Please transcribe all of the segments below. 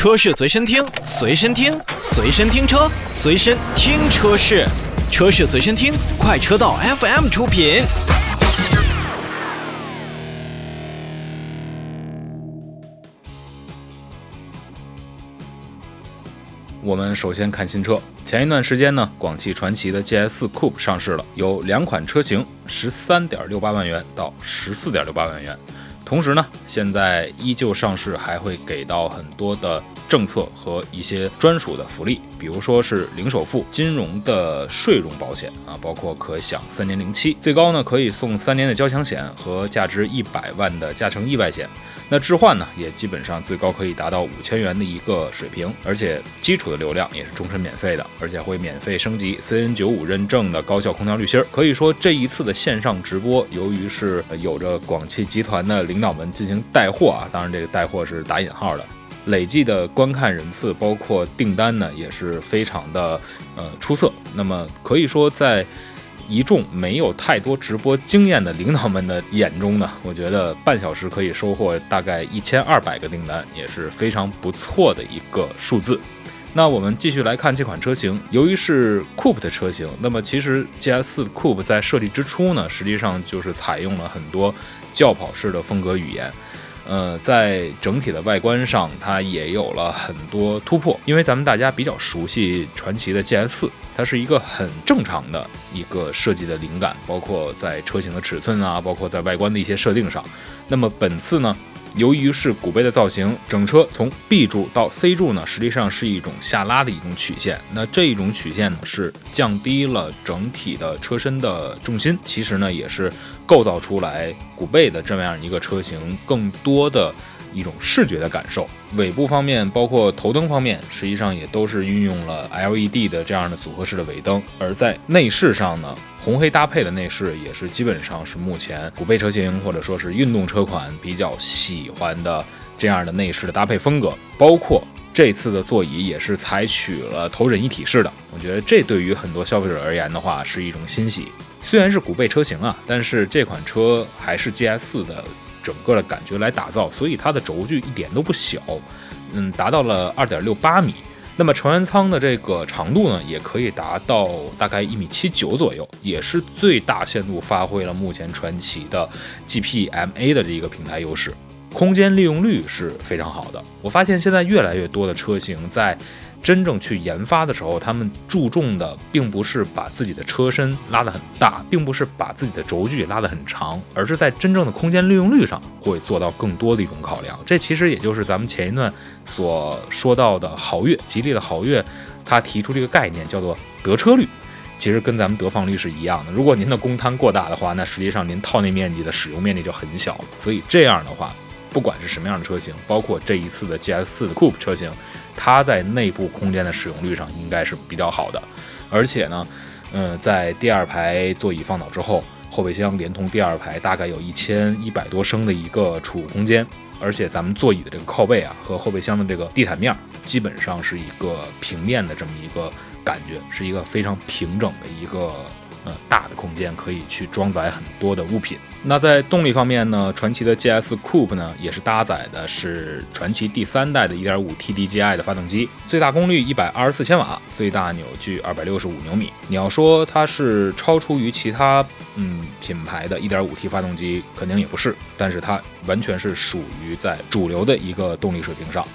车市随身听，随身听，随身听车，随身听车市，车市随身听，快车道 FM 出品。我们首先看新车。前一段时间呢，广汽传祺的 GS Coupe 上市了，有两款车型，十三点六八万元到十四点六八万元。同时呢，现在依旧上市，还会给到很多的政策和一些专属的福利，比如说是零首付、金融的税融保险啊，包括可享三年零期，最高呢可以送三年的交强险和价值一百万的加成意外险。那置换呢，也基本上最高可以达到五千元的一个水平，而且基础的流量也是终身免费的，而且会免费升级 CN 九五认证的高效空调滤芯。可以说这一次的线上直播，由于是有着广汽集团的领导们进行带货啊，当然这个带货是打引号的，累计的观看人次包括订单呢也是非常的呃出色。那么可以说在。一众没有太多直播经验的领导们的眼中呢，我觉得半小时可以收获大概一千二百个订单，也是非常不错的一个数字。那我们继续来看这款车型，由于是 Coupe 的车型，那么其实 GS 4 Coupe 在设计之初呢，实际上就是采用了很多轿跑式的风格语言。呃，在整体的外观上，它也有了很多突破。因为咱们大家比较熟悉传祺的 GS 四，它是一个很正常的一个设计的灵感，包括在车型的尺寸啊，包括在外观的一些设定上。那么本次呢？由于是古贝的造型，整车从 B 柱到 C 柱呢，实际上是一种下拉的一种曲线。那这一种曲线呢，是降低了整体的车身的重心，其实呢，也是构造出来古贝的这么样一个车型更多的。一种视觉的感受，尾部方面，包括头灯方面，实际上也都是运用了 LED 的这样的组合式的尾灯。而在内饰上呢，红黑搭配的内饰也是基本上是目前古贝车型或者说是运动车款比较喜欢的这样的内饰的搭配风格。包括这次的座椅也是采取了头枕一体式的，我觉得这对于很多消费者而言的话是一种欣喜。虽然是古贝车型啊，但是这款车还是 GS 的。整个的感觉来打造，所以它的轴距一点都不小，嗯，达到了二点六八米。那么成员舱的这个长度呢，也可以达到大概一米七九左右，也是最大限度发挥了目前传祺的 GPMA 的这一个平台优势，空间利用率是非常好的。我发现现在越来越多的车型在。真正去研发的时候，他们注重的并不是把自己的车身拉得很大，并不是把自己的轴距拉得很长，而是在真正的空间利用率上会做到更多的一种考量。这其实也就是咱们前一段所说到的豪越，吉利的豪越，它提出这个概念叫做得车率，其实跟咱们得放率是一样的。如果您的公摊过大的话，那实际上您套内面积的使用面积就很小了。所以这样的话，不管是什么样的车型，包括这一次的 GS 四的 Coupe 车型。它在内部空间的使用率上应该是比较好的，而且呢，嗯，在第二排座椅放倒之后，后备箱连同第二排大概有一千一百多升的一个储物空间，而且咱们座椅的这个靠背啊和后备箱的这个地毯面基本上是一个平面的这么一个感觉，是一个非常平整的一个。呃，大的空间可以去装载很多的物品。那在动力方面呢，传祺的 GS Coupe 呢也是搭载的是传祺第三代的 1.5T DGI 的发动机，最大功率124千瓦，最大扭矩265牛米。你要说它是超出于其他嗯品牌的 1.5T 发动机，肯定也不是，但是它完全是属于在主流的一个动力水平上。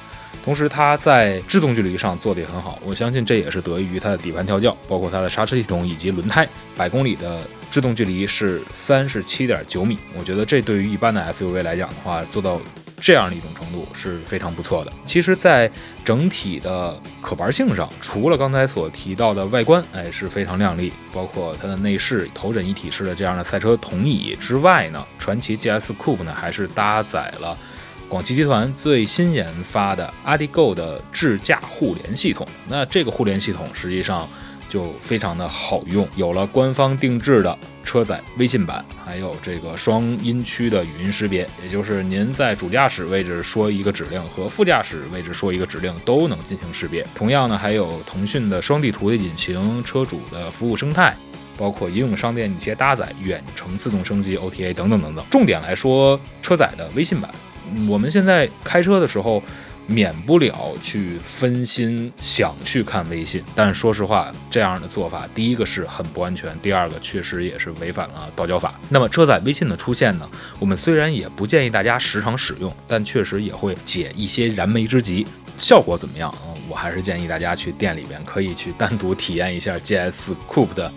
同时，它在制动距离上做得也很好，我相信这也是得益于它的底盘调教，包括它的刹车系统以及轮胎。百公里的制动距离是三十七点九米，我觉得这对于一般的 SUV 来讲的话，做到这样的一种程度是非常不错的。其实，在整体的可玩性上，除了刚才所提到的外观，哎是非常靓丽，包括它的内饰头枕一体式的这样的赛车桶椅之外呢，传祺 GS Coupe 呢还是搭载了。广汽集团最新研发的 AdiGo 的智驾互联系统，那这个互联系统实际上就非常的好用，有了官方定制的车载微信版，还有这个双音区的语音识别，也就是您在主驾驶位置说一个指令和副驾驶位置说一个指令都能进行识别。同样呢，还有腾讯的双地图的引擎、车主的服务生态，包括应用商店一些搭载、远程自动升级 OTA 等等等等。重点来说，车载的微信版。我们现在开车的时候，免不了去分心想去看微信。但说实话，这样的做法，第一个是很不安全，第二个确实也是违反了道交法。那么车载微信的出现呢，我们虽然也不建议大家时常使用，但确实也会解一些燃眉之急。效果怎么样啊？我还是建议大家去店里边可以去单独体验一下 GS Coupe 的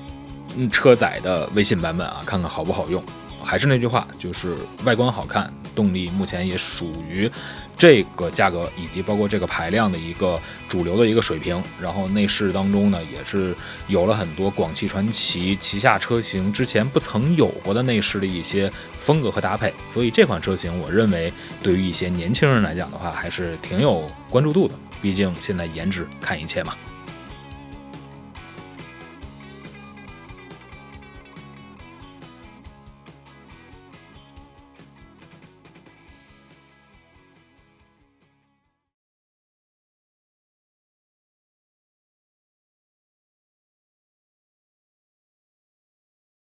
车载的微信版本啊，看看好不好用。还是那句话，就是外观好看，动力目前也属于这个价格以及包括这个排量的一个主流的一个水平。然后内饰当中呢，也是有了很多广汽传祺旗下车型之前不曾有过的内饰的一些风格和搭配。所以这款车型，我认为对于一些年轻人来讲的话，还是挺有关注度的。毕竟现在颜值看一切嘛。